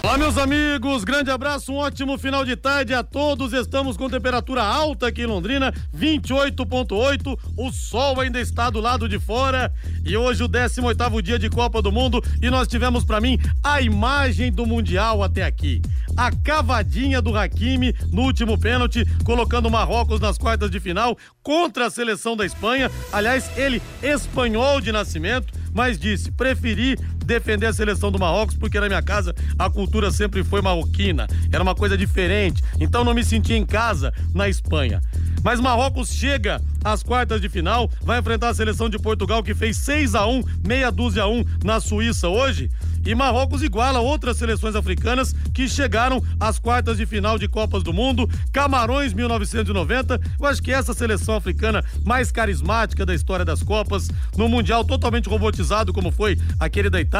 Olá, meus amigos, grande abraço, um ótimo final de tarde a todos. Estamos com temperatura alta aqui em Londrina, 28,8. O sol ainda está do lado de fora. E hoje, o 18 dia de Copa do Mundo. E nós tivemos para mim a imagem do Mundial até aqui. A cavadinha do Hakimi no último pênalti, colocando Marrocos nas quartas de final contra a seleção da Espanha. Aliás, ele espanhol de nascimento mas disse: preferi defender a seleção do Marrocos porque na minha casa a cultura sempre foi marroquina, era uma coisa diferente, então não me senti em casa na Espanha. Mas Marrocos chega às quartas de final, vai enfrentar a seleção de Portugal que fez 6 a 1, meia dúzia a 1 na Suíça hoje. E Marrocos iguala outras seleções africanas que chegaram às quartas de final de Copas do Mundo. Camarões 1990. Eu acho que essa seleção africana mais carismática da história das Copas, no Mundial totalmente robotizado, como foi aquele da Itália,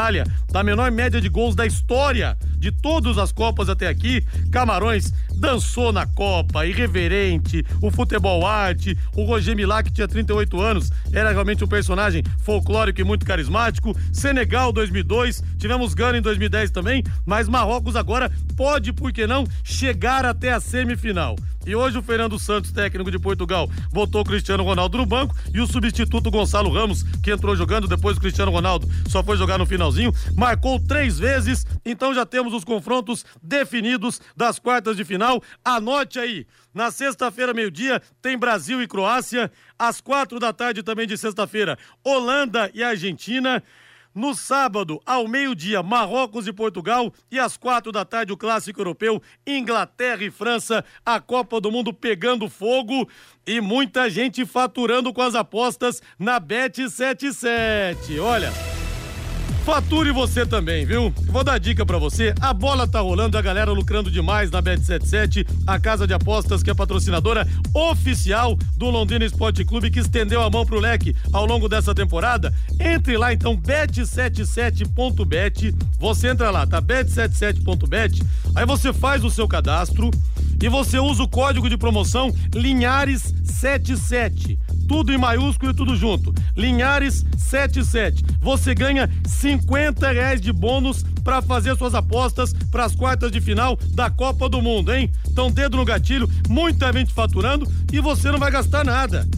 da menor média de gols da história de todas as Copas até aqui. Camarões dançou na Copa, irreverente, o futebol arte, o Roger Milá, que tinha 38 anos, era realmente um personagem folclórico e muito carismático. Senegal 2002, tivemos Gana em 2010 também, mas Marrocos agora pode, por que não, chegar até a semifinal. E hoje o Fernando Santos, técnico de Portugal, botou o Cristiano Ronaldo no banco e o substituto Gonçalo Ramos, que entrou jogando depois do Cristiano Ronaldo, só foi jogar no finalzinho, marcou três vezes, então já temos os confrontos definidos das quartas de final. Anote aí, na sexta-feira, meio-dia, tem Brasil e Croácia. Às quatro da tarde também de sexta-feira, Holanda e Argentina. No sábado, ao meio-dia, Marrocos e Portugal. E às quatro da tarde, o clássico europeu, Inglaterra e França. A Copa do Mundo pegando fogo. E muita gente faturando com as apostas na Bet77. Olha. Fature você também, viu? Vou dar dica para você. A bola tá rolando, a galera lucrando demais na Bet77, a casa de apostas que é patrocinadora oficial do Londrina Esporte Clube que estendeu a mão pro leque ao longo dessa temporada. Entre lá então bet77.bet. Você entra lá, tá? bet77.bet. Aí você faz o seu cadastro e você usa o código de promoção Linhares77. Tudo em maiúsculo e tudo junto. Linhares77. Você ganha 50 reais de bônus para fazer suas apostas para as quartas de final da Copa do Mundo, hein? Então, dedo no gatilho, muita gente faturando e você não vai gastar nada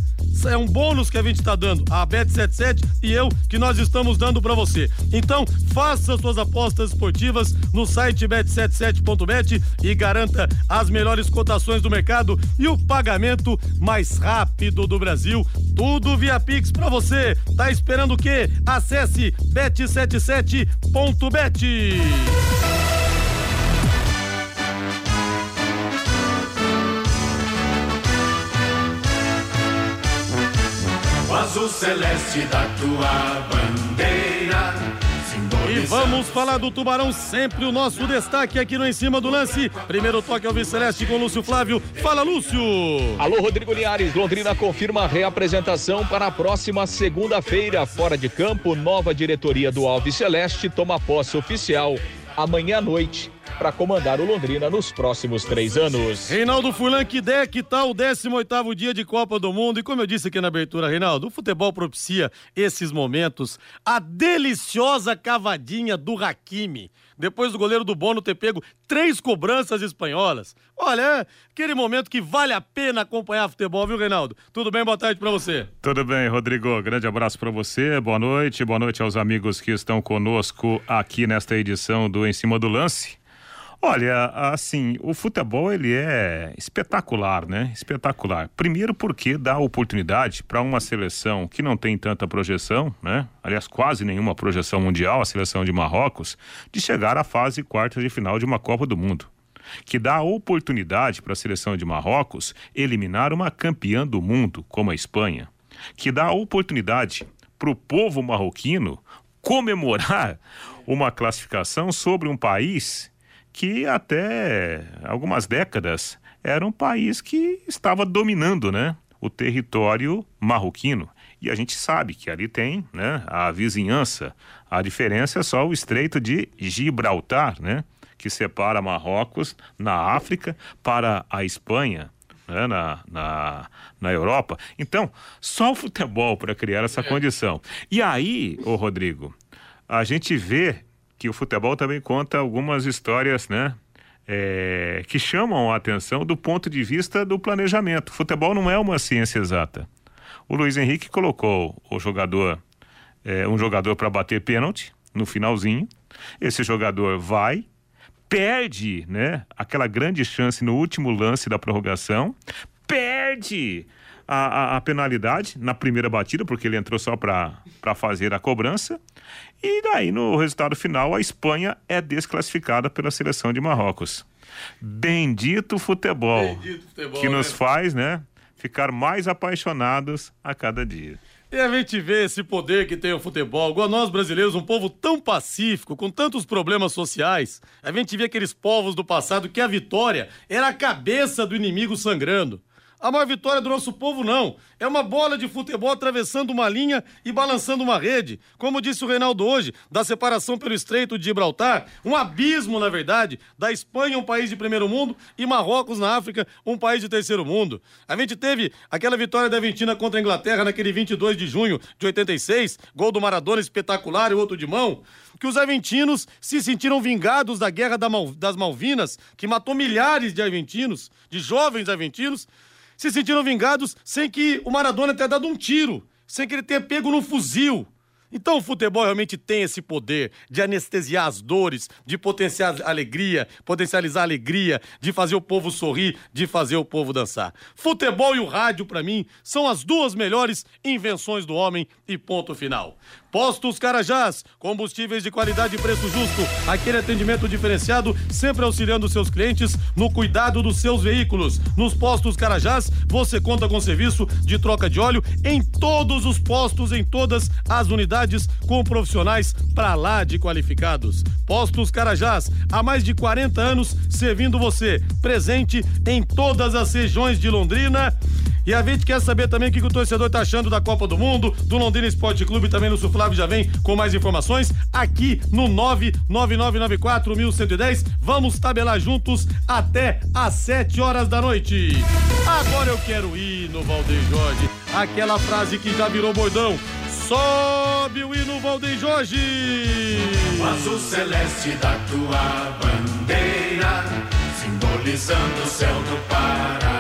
é um bônus que a gente está dando, a Bet77 e eu, que nós estamos dando para você. Então, faça suas apostas esportivas no site bet77.bet e garanta as melhores cotações do mercado e o pagamento mais rápido do Brasil. Tudo via Pix para você. Tá esperando o quê? Acesse bet77.bet. azul celeste da tua bandeira. E vamos falar do Tubarão, sempre o nosso destaque aqui no Em Cima do Lance. Primeiro toque ao Celeste com Lúcio Flávio. Fala, Lúcio! Alô, Rodrigo Linhares. Londrina confirma a reapresentação para a próxima segunda-feira. Fora de campo, nova diretoria do Alves Celeste toma posse oficial amanhã à noite para comandar o Londrina nos próximos três anos. Reinaldo Fulan, que ideia que tal o 18 dia de Copa do Mundo? E como eu disse aqui na abertura, Reinaldo, o futebol propicia esses momentos. A deliciosa cavadinha do Hakimi, depois do goleiro do Bono ter pego três cobranças espanholas. Olha, é aquele momento que vale a pena acompanhar futebol, viu, Reinaldo? Tudo bem? Boa tarde para você. Tudo bem, Rodrigo. Grande abraço para você. Boa noite. Boa noite aos amigos que estão conosco aqui nesta edição do Em Cima do Lance. Olha, assim, o futebol ele é espetacular, né? Espetacular. Primeiro porque dá oportunidade para uma seleção que não tem tanta projeção, né? Aliás, quase nenhuma projeção mundial, a seleção de Marrocos, de chegar à fase quarta de final de uma Copa do Mundo que dá oportunidade para a seleção de Marrocos eliminar uma campeã do mundo como a Espanha, que dá oportunidade para o povo marroquino comemorar uma classificação sobre um país que até algumas décadas era um país que estava dominando, né, o território marroquino. E a gente sabe que ali tem, né, a vizinhança. A diferença é só o Estreito de Gibraltar, né, que separa Marrocos na África para a Espanha, né, na, na, na Europa. Então, só o futebol para criar essa condição. E aí, ô Rodrigo, a gente vê que o futebol também conta algumas histórias, né? É, que chamam a atenção do ponto de vista do planejamento. O futebol não é uma ciência exata. O Luiz Henrique colocou o jogador, é, um jogador para bater pênalti no finalzinho. Esse jogador vai, perde, né, aquela grande chance no último lance da prorrogação, perde a, a, a penalidade na primeira batida, porque ele entrou só para fazer a cobrança. E daí, no resultado final, a Espanha é desclassificada pela seleção de Marrocos. Bendito futebol, Bendito futebol, que nos né? faz, né, ficar mais apaixonados a cada dia. E a gente vê esse poder que tem o futebol, igual nós brasileiros, um povo tão pacífico, com tantos problemas sociais. A gente vê aqueles povos do passado que a vitória era a cabeça do inimigo sangrando. A maior vitória do nosso povo, não. É uma bola de futebol atravessando uma linha e balançando uma rede. Como disse o Reinaldo hoje, da separação pelo Estreito de Gibraltar, um abismo, na verdade, da Espanha, um país de primeiro mundo, e Marrocos, na África, um país de terceiro mundo. A gente teve aquela vitória da Argentina contra a Inglaterra naquele 22 de junho de 86, gol do Maradona espetacular e outro de mão, que os argentinos se sentiram vingados da Guerra das Malvinas, que matou milhares de argentinos, de jovens argentinos, se sentiram vingados sem que o Maradona tenha dado um tiro, sem que ele tenha pego no fuzil. Então o futebol realmente tem esse poder de anestesiar as dores, de potencializar a alegria, potencializar a alegria, de fazer o povo sorrir, de fazer o povo dançar. Futebol e o rádio, pra mim, são as duas melhores invenções do homem e ponto final. Postos Carajás, combustíveis de qualidade e preço justo, aquele atendimento diferenciado, sempre auxiliando seus clientes no cuidado dos seus veículos. Nos Postos Carajás, você conta com serviço de troca de óleo em todos os postos, em todas as unidades, com profissionais pra lá de qualificados. Postos Carajás, há mais de 40 anos servindo você, presente em todas as regiões de Londrina. E a gente quer saber também o que o torcedor tá achando da Copa do Mundo, do Londrina Esporte Clube, também no Suflávio já vem com mais informações aqui no 999941110. Vamos tabelar juntos até às 7 horas da noite. Agora eu quero ir no Valdeir Jorge, aquela frase que já virou bordão. Sobe o hino Valdeir Jorge! O azul celeste da tua bandeira, simbolizando o céu do Paraná.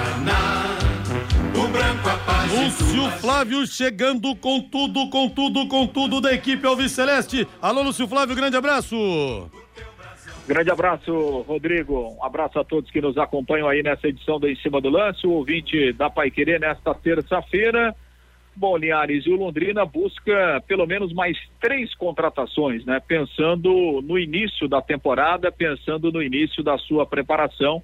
Branco a paz Lúcio Flávio chegando com tudo, com tudo, com tudo da equipe Alves Celeste. Alô, Lúcio Flávio, grande abraço. Grande abraço, Rodrigo. Um abraço a todos que nos acompanham aí nessa edição do Em Cima do Lance, o ouvinte da Pai Querer nesta terça-feira. Bom, Linhares e o Londrina busca pelo menos mais três contratações, né? Pensando no início da temporada, pensando no início da sua preparação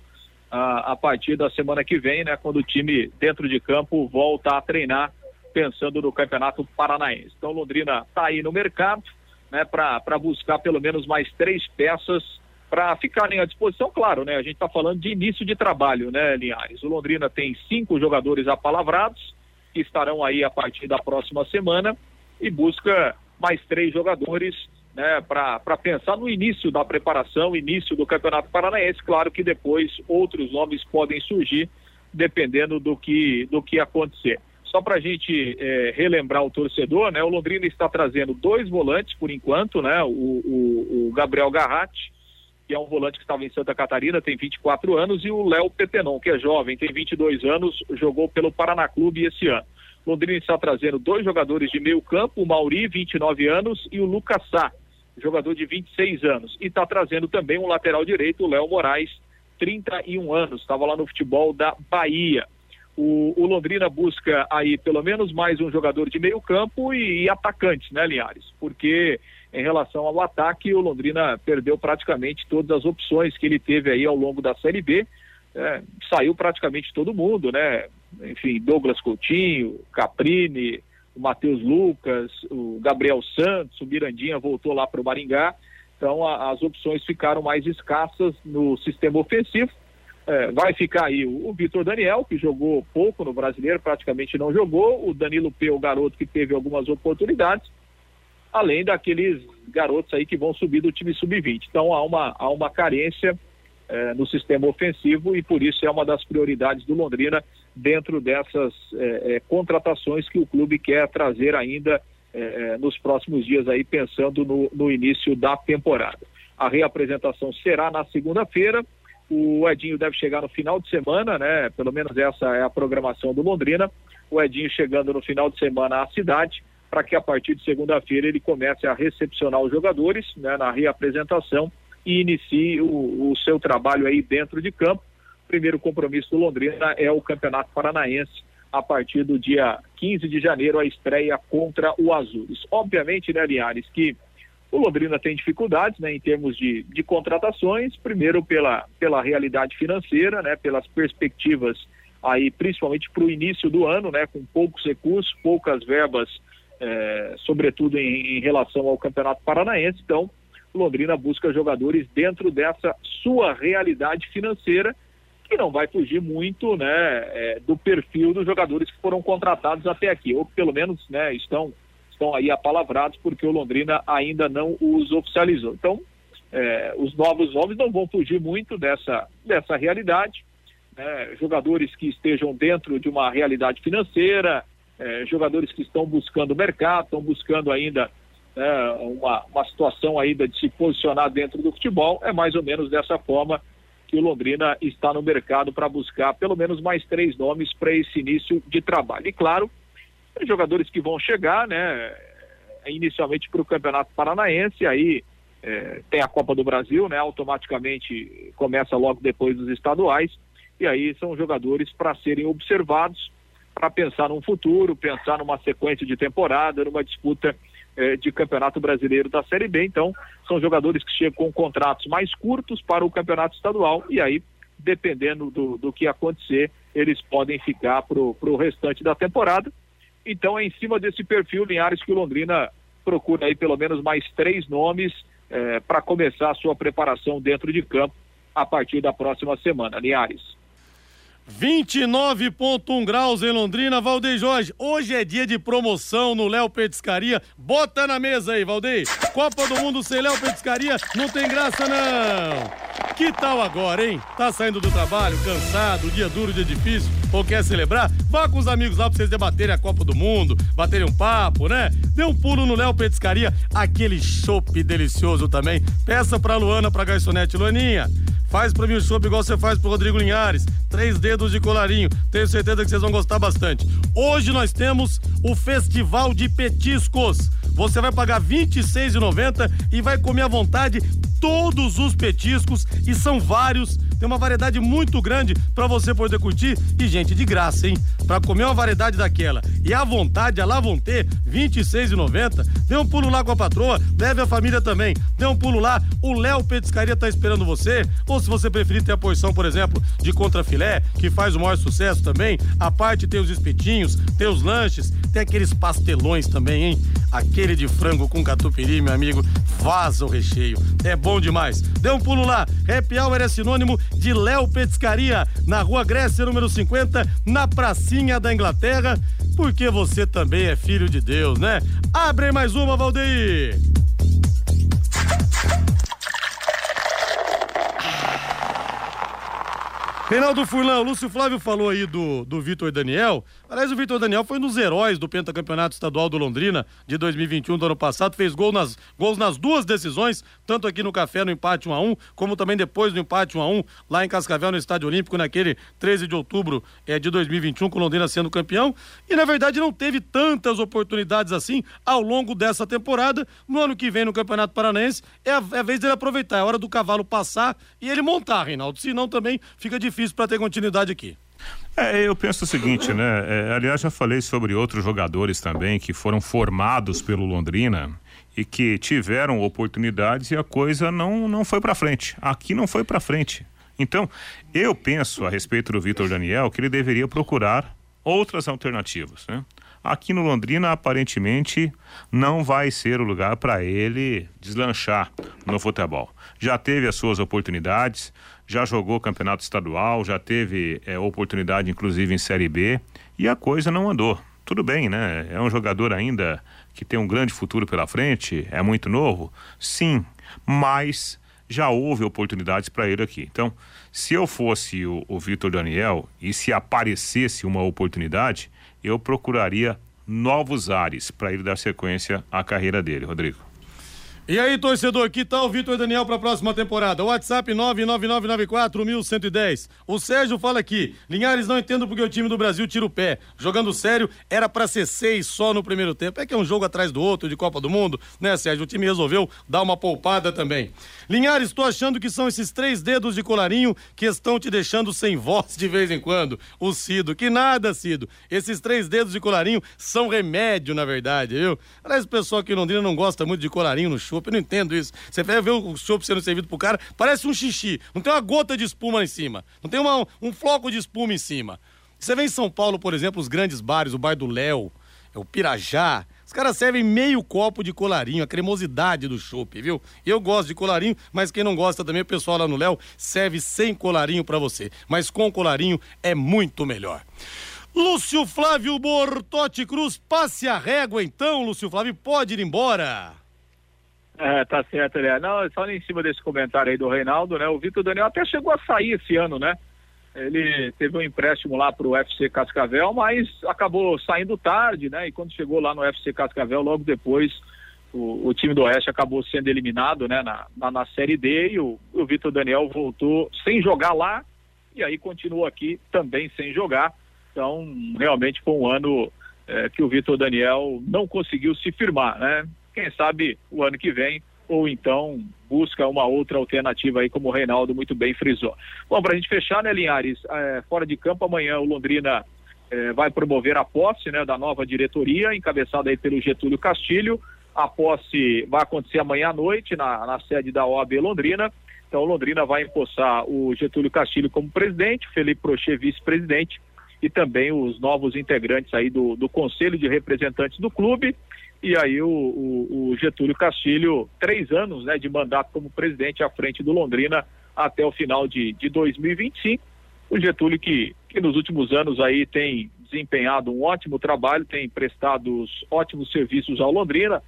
a, a partir da semana que vem, né? Quando o time dentro de campo volta a treinar, pensando no Campeonato Paranaense. Então, Londrina está aí no mercado, né? Para buscar pelo menos mais três peças para ficarem à disposição, claro, né? A gente está falando de início de trabalho, né, Linhares? O Londrina tem cinco jogadores apalavrados que estarão aí a partir da próxima semana e busca mais três jogadores né, para pensar no início da preparação, início do Campeonato Paranaense. Claro que depois outros nomes podem surgir, dependendo do que, do que acontecer. Só para a gente eh, relembrar o torcedor, né, o Londrina está trazendo dois volantes por enquanto, né, o, o, o Gabriel Garratti, que é um volante que estava em Santa Catarina, tem 24 anos, e o Léo Petenon, que é jovem, tem 22 anos, jogou pelo Paraná Clube esse ano. Londrina está trazendo dois jogadores de meio campo, o Mauri, 29 anos, e o Lucas Sá, jogador de 26 anos. E está trazendo também um lateral direito, o Léo Moraes, 31 anos, estava lá no futebol da Bahia. O, o, Londrina busca aí pelo menos mais um jogador de meio campo e, e atacantes, né, Linhares? Porque em relação ao ataque, o Londrina perdeu praticamente todas as opções que ele teve aí ao longo da Série B. É, saiu praticamente todo mundo, né? Enfim, Douglas Coutinho, Caprini, o Matheus Lucas, o Gabriel Santos, o Mirandinha voltou lá para o Maringá. Então a, as opções ficaram mais escassas no sistema ofensivo. É, vai ficar aí o, o Vitor Daniel, que jogou pouco no brasileiro, praticamente não jogou, o Danilo P, o garoto que teve algumas oportunidades, além daqueles garotos aí que vão subir do time sub-20. Então há uma, há uma carência é, no sistema ofensivo e por isso é uma das prioridades do Londrina dentro dessas é, é, contratações que o clube quer trazer ainda é, é, nos próximos dias aí, pensando no, no início da temporada. A reapresentação será na segunda-feira. O Edinho deve chegar no final de semana, né? Pelo menos essa é a programação do Londrina. O Edinho chegando no final de semana à cidade, para que a partir de segunda-feira ele comece a recepcionar os jogadores né, na reapresentação e inicie o, o seu trabalho aí dentro de campo. Primeiro compromisso do Londrina é o Campeonato Paranaense a partir do dia 15 de janeiro, a estreia contra o Azules. Obviamente, né, Linhares, que o Londrina tem dificuldades né, em termos de, de contratações, primeiro pela, pela realidade financeira, né, pelas perspectivas aí, principalmente para o início do ano, né, com poucos recursos, poucas verbas, é, sobretudo em, em relação ao Campeonato Paranaense. Então, Londrina busca jogadores dentro dessa sua realidade financeira, que não vai fugir muito né, é, do perfil dos jogadores que foram contratados até aqui, ou pelo menos né, estão, estão aí apalavrados, porque o Londrina ainda não os oficializou. Então, é, os novos nomes não vão fugir muito dessa, dessa realidade. Né, jogadores que estejam dentro de uma realidade financeira, é, jogadores que estão buscando mercado, estão buscando ainda né, uma, uma situação ainda de se posicionar dentro do futebol, é mais ou menos dessa forma que o Londrina está no mercado para buscar pelo menos mais três nomes para esse início de trabalho. E claro, jogadores que vão chegar, né, inicialmente para o Campeonato Paranaense, aí é, tem a Copa do Brasil, né, automaticamente começa logo depois dos estaduais, e aí são jogadores para serem observados, para pensar num futuro, pensar numa sequência de temporada, numa disputa eh, de Campeonato Brasileiro da Série B. Então, são jogadores que chegam com contratos mais curtos para o Campeonato Estadual e aí, dependendo do, do que acontecer, eles podem ficar para o restante da temporada. Então, é em cima desse perfil, Linhares, que o Londrina procura aí pelo menos mais três nomes eh, para começar a sua preparação dentro de campo a partir da próxima semana. Linhares. 29,1 graus em Londrina, Valdeir Jorge. Hoje é dia de promoção no Léo Petiscaria. Bota na mesa aí, Valdeir. Copa do Mundo sem Léo Petiscaria não tem graça, não. Que tal agora, hein? Tá saindo do trabalho, cansado, dia duro, dia difícil, ou quer celebrar? Vá com os amigos lá pra vocês debaterem a Copa do Mundo, baterem um papo, né? Dê um pulo no Léo Petiscaria, aquele chopp delicioso também. Peça pra Luana, pra garçonete. Luaninha, Faz pra mim o chopp igual você faz pro Rodrigo Linhares. Três dedos de colarinho. Tenho certeza que vocês vão gostar bastante. Hoje nós temos o Festival de Petiscos. Você vai pagar R$ 26,90 e vai comer à vontade todos os petiscos e são vários. Tem uma variedade muito grande para você poder curtir e gente de graça, hein? Para comer uma variedade daquela e à vontade, a lá vão ter R$ 26,90. Dê um pulo lá com a patroa, leve a família também. Dê um pulo lá, o Léo Petiscaria tá esperando você. Ou se você preferir ter a porção, por exemplo, de contrafilé, que faz o maior sucesso também, a parte tem os espetinhos, tem os lanches, tem aqueles pastelões também, hein? Aquele de frango com catupiry, meu amigo, vaza o recheio. É bom demais. Dê um pulo lá. Happy Hour é sinônimo de Léo Petiscaria, na Rua Grécia, número 50, na pracinha da Inglaterra, porque você também é filho de Deus, né? Abre mais uma, Valdeir! Reinaldo Furlan, o Lúcio Flávio falou aí do, do Vitor Daniel. Aliás, o Vitor Daniel foi um dos heróis do pentacampeonato estadual do Londrina de 2021 do ano passado. Fez gol nas, gols nas duas decisões, tanto aqui no Café no empate 1 a 1 como também depois no empate 1 a 1 lá em Cascavel, no Estádio Olímpico, naquele 13 de outubro é, de 2021, com Londrina sendo campeão. E na verdade não teve tantas oportunidades assim ao longo dessa temporada. No ano que vem, no Campeonato Paranaense, é a, é a vez dele aproveitar, é hora do cavalo passar e ele montar, Reinaldo. Senão também fica difícil difícil para ter continuidade aqui. É, eu penso o seguinte, né? É, aliás, já falei sobre outros jogadores também que foram formados pelo Londrina e que tiveram oportunidades e a coisa não, não foi para frente. Aqui não foi para frente. Então, eu penso a respeito do Vitor Daniel que ele deveria procurar outras alternativas, né? Aqui no Londrina, aparentemente, não vai ser o lugar para ele deslanchar no futebol. Já teve as suas oportunidades, já jogou campeonato estadual, já teve é, oportunidade inclusive em Série B e a coisa não andou. Tudo bem, né? É um jogador ainda que tem um grande futuro pela frente, é muito novo, sim, mas já houve oportunidades para ele aqui. Então, se eu fosse o, o Vitor Daniel e se aparecesse uma oportunidade, eu procuraria novos ares para ele dar sequência à carreira dele, Rodrigo. E aí, torcedor, que tal o Vitor Daniel para a próxima temporada? WhatsApp 99994-1110. O Sérgio fala aqui: Linhares não entendo porque o time do Brasil tira o pé. Jogando sério, era para ser seis só no primeiro tempo. É que é um jogo atrás do outro de Copa do Mundo, né, Sérgio? O time resolveu dar uma poupada também. Linhares, estou achando que são esses três dedos de colarinho que estão te deixando sem voz de vez em quando. O Cido, que nada, Cido. Esses três dedos de colarinho são remédio, na verdade, viu? Aliás, o pessoal aqui em Londrina não gosta muito de colarinho no chopp, eu não entendo isso. Você vai ver o chopp sendo servido pro cara, parece um xixi. Não tem uma gota de espuma em cima. Não tem uma, um floco de espuma em cima. Você vê em São Paulo, por exemplo, os grandes bares, o bar do Léo, o Pirajá, os caras servem meio copo de colarinho, a cremosidade do chopp, viu? Eu gosto de colarinho, mas quem não gosta também, o pessoal lá no Léo serve sem colarinho para você. Mas com colarinho é muito melhor. Lúcio Flávio Bortotti Cruz, passe a régua então, Lúcio Flávio, pode ir embora. É, tá certo, né? Não, só em cima desse comentário aí do Reinaldo, né? O Vitor Daniel até chegou a sair esse ano, né? Ele teve um empréstimo lá para o UFC Cascavel, mas acabou saindo tarde, né? E quando chegou lá no UFC Cascavel, logo depois o, o time do Oeste acabou sendo eliminado, né? Na, na, na Série D e o, o Vitor Daniel voltou sem jogar lá e aí continuou aqui também sem jogar. Então, realmente foi um ano é, que o Vitor Daniel não conseguiu se firmar, né? Quem sabe o ano que vem ou então busca uma outra alternativa aí, como o Reinaldo muito bem frisou. Bom, para a gente fechar, né, Linhares, é, fora de campo, amanhã o Londrina é, vai promover a posse né, da nova diretoria, encabeçada aí pelo Getúlio Castilho. A posse vai acontecer amanhã à noite na, na sede da OAB Londrina. Então, Londrina vai empossar o Getúlio Castilho como presidente, Felipe Prochê vice-presidente e também os novos integrantes aí do, do Conselho de Representantes do clube e aí o, o, o, Getúlio Castilho, três anos né, de mandato como presidente à frente do Londrina até o final de, de 2025. O Getúlio que, que nos últimos anos aí tem desempenhado um ótimo trabalho, tem prestado ótimos serviços ao Londrina,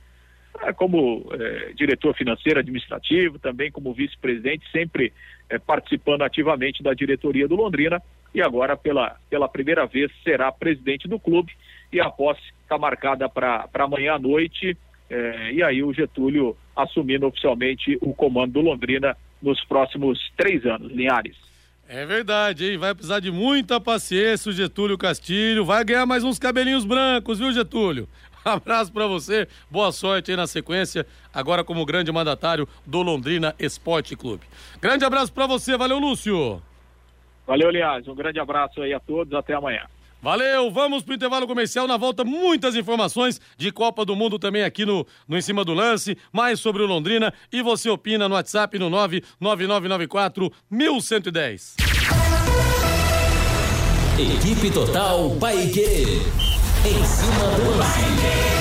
é, como é, diretor financeiro administrativo, também como vice-presidente, sempre é, participando ativamente da diretoria do Londrina e agora pela, pela primeira vez será presidente do clube e a posse está marcada para amanhã à noite. É, e aí o Getúlio assumindo oficialmente o comando do Londrina nos próximos três anos, Linhares. É verdade, hein? Vai precisar de muita paciência o Getúlio Castilho. Vai ganhar mais uns cabelinhos brancos, viu, Getúlio? Abraço para você, boa sorte aí na sequência, agora como grande mandatário do Londrina Esporte Clube. Grande abraço para você, valeu, Lúcio. Valeu, Linhares. Um grande abraço aí a todos, até amanhã. Valeu, vamos pro intervalo comercial. Na volta, muitas informações de Copa do Mundo também aqui no, no Em Cima do Lance, mais sobre o Londrina. E você opina no WhatsApp no 99994 1110. Equipe Total Paique. Em cima do lance.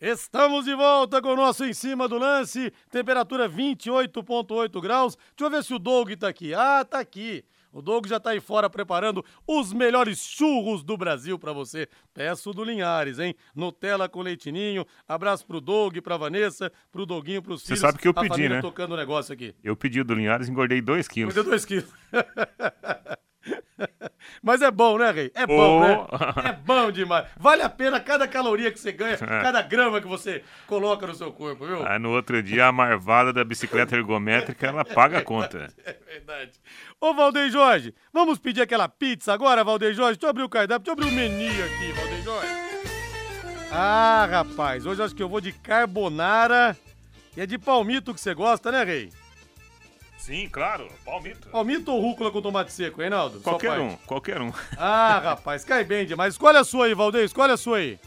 Estamos de volta com o nosso Em Cima do Lance. Temperatura 28,8 graus. Deixa eu ver se o Doug tá aqui. Ah, tá aqui. O Doug já tá aí fora preparando os melhores churros do Brasil para você. Peço do Linhares, hein? Nutella com leitinho. Abraço pro Doug, pra Vanessa, pro Doguinho, pros filhos. Você sabe que eu pedi, né? tocando o negócio aqui. Eu pedi do Linhares, engordei 2 quilos. Engordei 2 quilos. Mas é bom, né, Rei? É bom, oh. né? É bom demais. Vale a pena cada caloria que você ganha, é. cada grama que você coloca no seu corpo, viu? Aí no outro dia, a marvada da bicicleta ergométrica, ela paga a conta. É verdade. Ô, Valdeir Jorge, vamos pedir aquela pizza agora, Valdeir Jorge? Deixa eu abrir o cardápio, deixa eu abrir o menu aqui, Valdeir Jorge. Ah, rapaz, hoje acho que eu vou de carbonara. E é de palmito que você gosta, né, Rei? Sim, claro, palmito. Palmito ou rúcula com tomate seco, Reinaldo? Qualquer um, qualquer um. Ah, rapaz, cai bem demais. Escolhe a sua aí, Valdeir, escolhe a sua aí.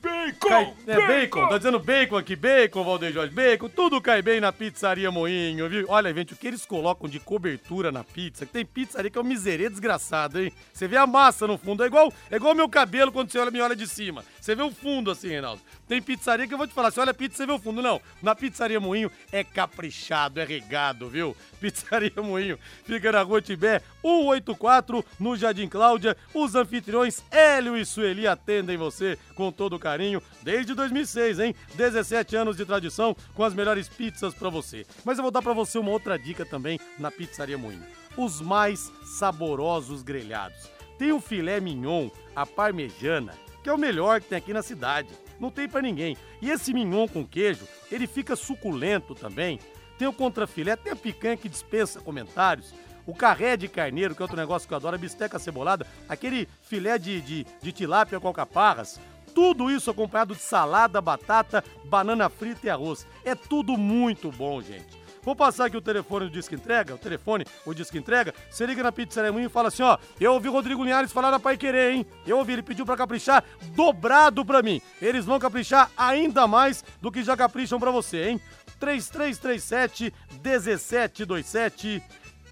Bacon! Cai, é bacon. bacon, tá dizendo bacon aqui, bacon, Valdeir Jorge, bacon, tudo cai bem na pizzaria Moinho, viu? Olha, gente, o que eles colocam de cobertura na pizza, que tem pizzaria que é um miserê desgraçado, hein? Você vê a massa no fundo, é igual, é igual meu cabelo quando você olha, me olha de cima. Você vê o fundo assim, Reinaldo. Tem pizzaria que eu vou te falar, você olha a pizza, você vê o fundo. Não, na pizzaria Moinho é caprichado, é regado, viu? Pizzaria Moinho fica na rua Tibé, 184, no Jardim Cláudia. Os anfitriões Hélio e Sueli atendem você com todo carinho desde 2006, hein? 17 anos de tradição com as melhores pizzas para você. Mas eu vou dar para você uma outra dica também na Pizzaria Moinho. Os mais saborosos grelhados. Tem o filé mignon, a parmejana, que é o melhor que tem aqui na cidade. Não tem para ninguém. E esse mignon com queijo, ele fica suculento também. Tem o contrafilé, tem a picanha que dispensa comentários. O carré de carneiro, que é outro negócio que eu adoro, a bisteca cebolada, aquele filé de, de, de tilápia com alcaparras. Tudo isso acompanhado de salada, batata, banana frita e arroz. É tudo muito bom, gente. Vou passar aqui o telefone do Disque Entrega, o telefone, o Disque Entrega. Você liga na Pizzaria Moinho e fala assim, ó, eu ouvi o Rodrigo Linhares falar na Pai Querer, hein? Eu ouvi, ele pediu pra caprichar dobrado pra mim. Eles vão caprichar ainda mais do que já capricham pra você, hein? 3337 1727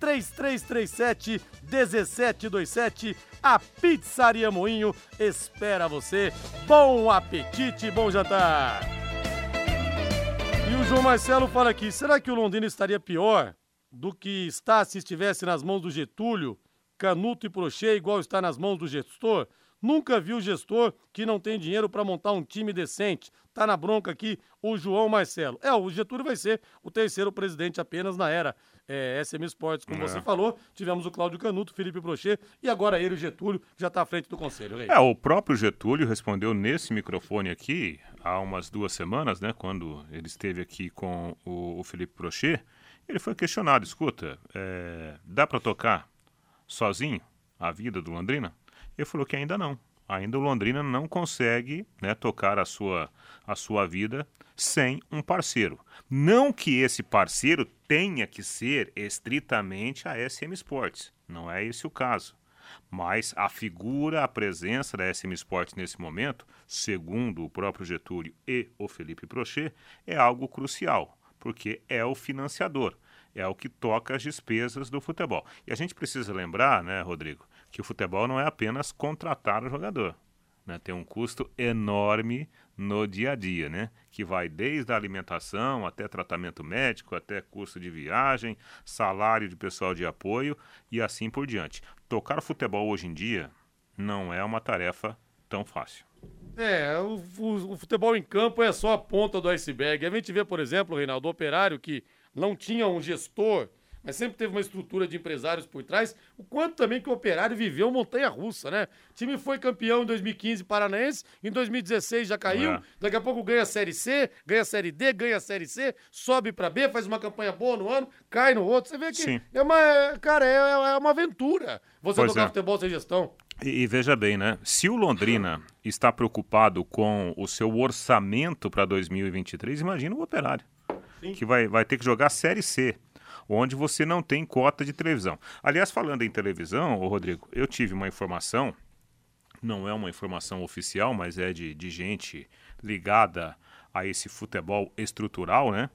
3337 1727 a Pizzaria Moinho espera você. Bom apetite, bom jantar! E o João Marcelo fala aqui: será que o Londrina estaria pior do que está se estivesse nas mãos do Getúlio, Canuto e Prochê, igual está nas mãos do gestor? Nunca vi o gestor que não tem dinheiro para montar um time decente. Tá na bronca aqui o João Marcelo. É, o Getúlio vai ser o terceiro presidente apenas na era é, SM Sports, como é. você falou. Tivemos o Cláudio Canuto, Felipe Prochê e agora ele, o Getúlio, que já está à frente do conselho. Rei. É, o próprio Getúlio respondeu nesse microfone aqui há umas duas semanas, né, quando ele esteve aqui com o, o Felipe Prochê. Ele foi questionado: escuta, é, dá para tocar sozinho a vida do Londrina? Ele falou que ainda não. Ainda o Londrina não consegue né, tocar a sua, a sua vida sem um parceiro. Não que esse parceiro tenha que ser estritamente a SM Sports, não é esse o caso. Mas a figura, a presença da SM Sports nesse momento, segundo o próprio Getúlio e o Felipe Prochê, é algo crucial, porque é o financiador, é o que toca as despesas do futebol. E a gente precisa lembrar, né, Rodrigo, que o futebol não é apenas contratar o jogador. Né? Tem um custo enorme no dia a dia, né? Que vai desde a alimentação até tratamento médico, até custo de viagem, salário de pessoal de apoio e assim por diante. Tocar futebol hoje em dia não é uma tarefa tão fácil. É, o, o, o, futebol em campo é só a ponta do iceberg. A gente vê, por exemplo, Reinaldo, operário que não tinha um gestor mas sempre teve uma estrutura de empresários por trás. O quanto também que o Operário viveu montanha-russa, né? O time foi campeão em 2015 paranaense, em 2016 já caiu, é. daqui a pouco ganha a Série C, ganha a Série D, ganha a Série C, sobe para B, faz uma campanha boa no ano, cai no outro. Você vê que Sim. é uma, cara, é, é uma aventura você pois tocar é. futebol sem gestão. E, e, veja bem, né? Se o Londrina está preocupado com o seu orçamento para 2023, imagina o Operário. Sim. Que vai, vai ter que jogar Série C onde você não tem cota de televisão. Aliás, falando em televisão, ô Rodrigo, eu tive uma informação, não é uma informação oficial, mas é de, de gente ligada a esse futebol estrutural, né?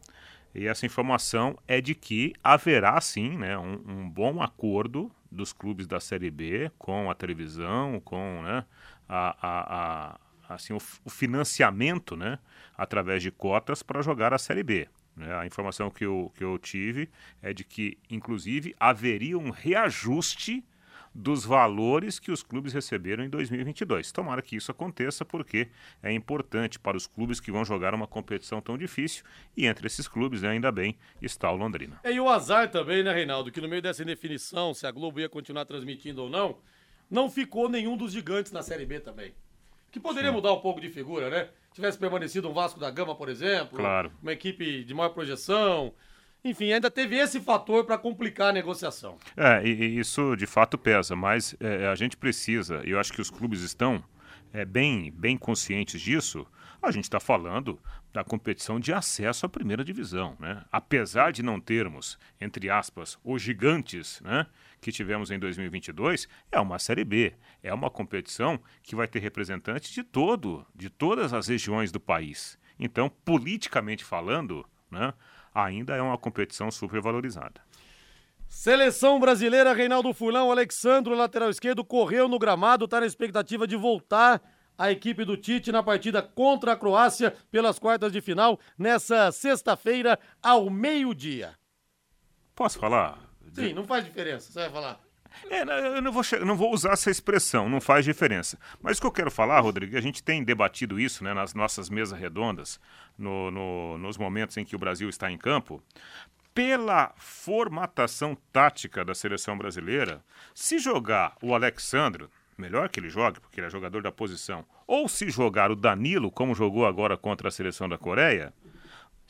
E essa informação é de que haverá sim né, um, um, bom acordo dos clubes da Série B com a televisão, com né, a, a, a assim, o, o, financiamento né, através de cotas para jogar a Série B. Né? A informação que eu, que eu tive é de que, inclusive, haveria um reajuste dos valores que os clubes receberam em 2022. Tomara que isso aconteça, porque é importante para os clubes que vão jogar uma competição tão difícil. E entre esses clubes, né, ainda bem, está o Londrina. É, e o azar também, né, Reinaldo? Que no meio dessa indefinição, se a Globo ia continuar transmitindo ou não, não ficou nenhum dos gigantes na Série B também. Que poderia Sim. mudar um pouco de figura, né? Tivesse permanecido um Vasco da Gama, por exemplo, claro. uma equipe de maior projeção. Enfim, ainda teve esse fator para complicar a negociação. É, e, e, isso de fato pesa, mas é, a gente precisa, e eu acho que os clubes estão é, bem, bem conscientes disso, a gente está falando da competição de acesso à primeira divisão. Né? Apesar de não termos, entre aspas, os gigantes né, que tivemos em 2022, é uma Série B. É uma competição que vai ter representantes de todo, de todas as regiões do país. Então, politicamente falando, né, ainda é uma competição supervalorizada. Seleção brasileira, Reinaldo Fulão, Alexandro, lateral esquerdo, correu no gramado, está na expectativa de voltar a equipe do Tite na partida contra a Croácia pelas quartas de final nessa sexta-feira ao meio-dia. Posso falar? Sim, não faz diferença, você vai falar. É, eu não vou, não vou usar essa expressão, não faz diferença. Mas o que eu quero falar, Rodrigo, a gente tem debatido isso né, nas nossas mesas redondas, no, no, nos momentos em que o Brasil está em campo. Pela formatação tática da seleção brasileira, se jogar o Alexandre, melhor que ele jogue, porque ele é jogador da posição, ou se jogar o Danilo, como jogou agora contra a seleção da Coreia,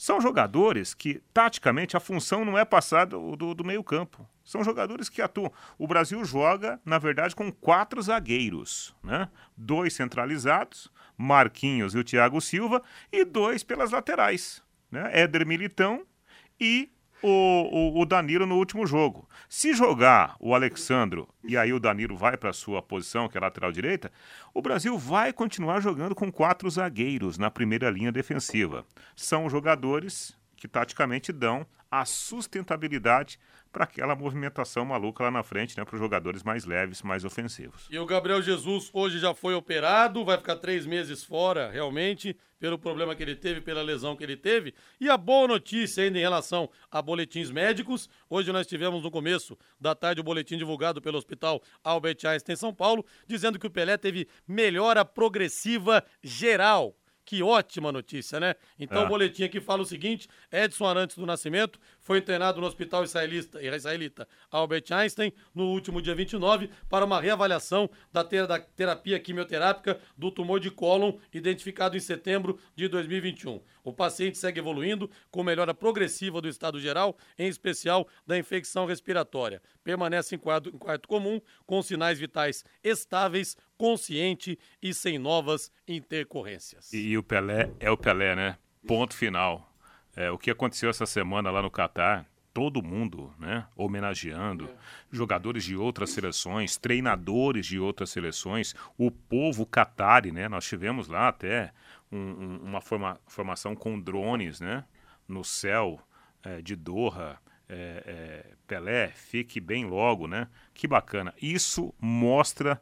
são jogadores que, taticamente, a função não é passar do, do, do meio-campo. São jogadores que atuam. O Brasil joga, na verdade, com quatro zagueiros, né? Dois centralizados, Marquinhos e o Thiago Silva, e dois pelas laterais, né? Éder Militão e o, o, o, Danilo no último jogo. Se jogar o Alexandro e aí o Danilo vai para a sua posição, que é lateral direita, o Brasil vai continuar jogando com quatro zagueiros na primeira linha defensiva. São jogadores que taticamente dão a sustentabilidade para aquela movimentação maluca lá na frente, né, para os jogadores mais leves, mais ofensivos. E o Gabriel Jesus hoje já foi operado, vai ficar três meses fora, realmente, pelo problema que ele teve, pela lesão que ele teve. E a boa notícia ainda em relação a boletins médicos, hoje nós tivemos no começo da tarde o boletim divulgado pelo Hospital Albert Einstein São Paulo, dizendo que o Pelé teve melhora progressiva geral que ótima notícia, né? Então, é. o boletim aqui fala o seguinte: Edson Arantes do Nascimento foi internado no Hospital Israelita, Israelita Albert Einstein no último dia 29 para uma reavaliação da, ter, da terapia quimioterápica do tumor de cólon identificado em setembro de 2021. O paciente segue evoluindo com melhora progressiva do estado geral, em especial da infecção respiratória. Permanece em quarto, em quarto comum, com sinais vitais estáveis, consciente e sem novas intercorrências. E, e o Pelé é o Pelé, né? Ponto final. É, o que aconteceu essa semana lá no Catar, todo mundo, né, homenageando jogadores de outras seleções, treinadores de outras seleções, o povo catari, né? Nós tivemos lá até um, um, uma forma, formação com drones, né, no céu é, de Doha. É, é, Pelé, fique bem logo, né? Que bacana. Isso mostra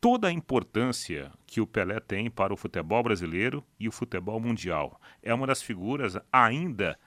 toda a importância que o Pelé tem para o futebol brasileiro e o futebol mundial. É uma das figuras ainda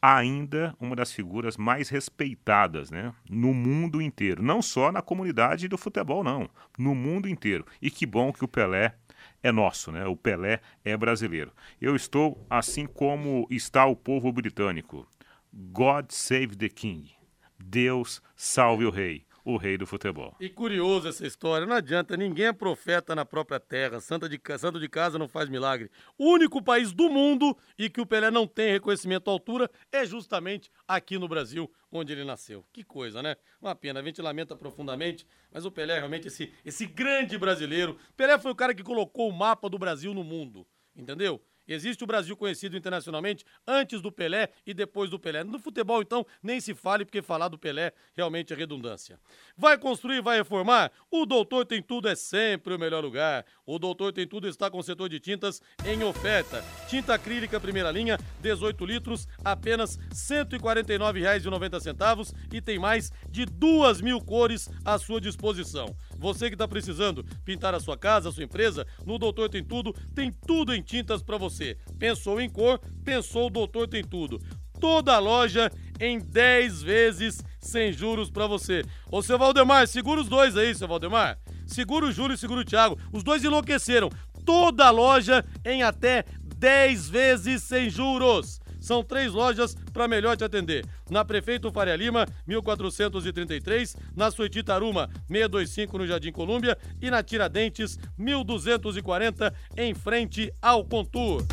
ainda uma das figuras mais respeitadas, né, no mundo inteiro, não só na comunidade do futebol não, no mundo inteiro. E que bom que o Pelé é nosso, né? O Pelé é brasileiro. Eu estou assim como está o povo britânico. God save the king. Deus salve o rei o rei do futebol. E curioso essa história, não adianta, ninguém é profeta na própria terra, Santa de, santo de casa não faz milagre. O único país do mundo e que o Pelé não tem reconhecimento à altura é justamente aqui no Brasil, onde ele nasceu. Que coisa, né? Uma pena, a gente lamenta profundamente, mas o Pelé é realmente esse, esse grande brasileiro. Pelé foi o cara que colocou o mapa do Brasil no mundo, entendeu? Existe o Brasil conhecido internacionalmente antes do Pelé e depois do Pelé. No futebol, então, nem se fale, porque falar do Pelé realmente é redundância. Vai construir, vai reformar? O Doutor Tem Tudo é sempre o melhor lugar. O Doutor Tem Tudo está com o setor de tintas em oferta. Tinta acrílica primeira linha, 18 litros, apenas R$ 149,90 e tem mais de duas mil cores à sua disposição. Você que está precisando pintar a sua casa, a sua empresa, no Doutor Tem Tudo, tem tudo em tintas para você. Pensou em cor? Pensou o Doutor Tem Tudo. Toda a loja em 10 vezes sem juros para você. Ô, seu Valdemar, segura os dois aí, seu Valdemar. Segura o Júlio segura o Thiago. Os dois enlouqueceram. Toda a loja em até 10 vezes sem juros. São três lojas para melhor te atender. Na Prefeito Faria Lima, 1433, na Suíte Taruma, 625 no Jardim Colúmbia e na Tiradentes, 1240 em frente ao Contur.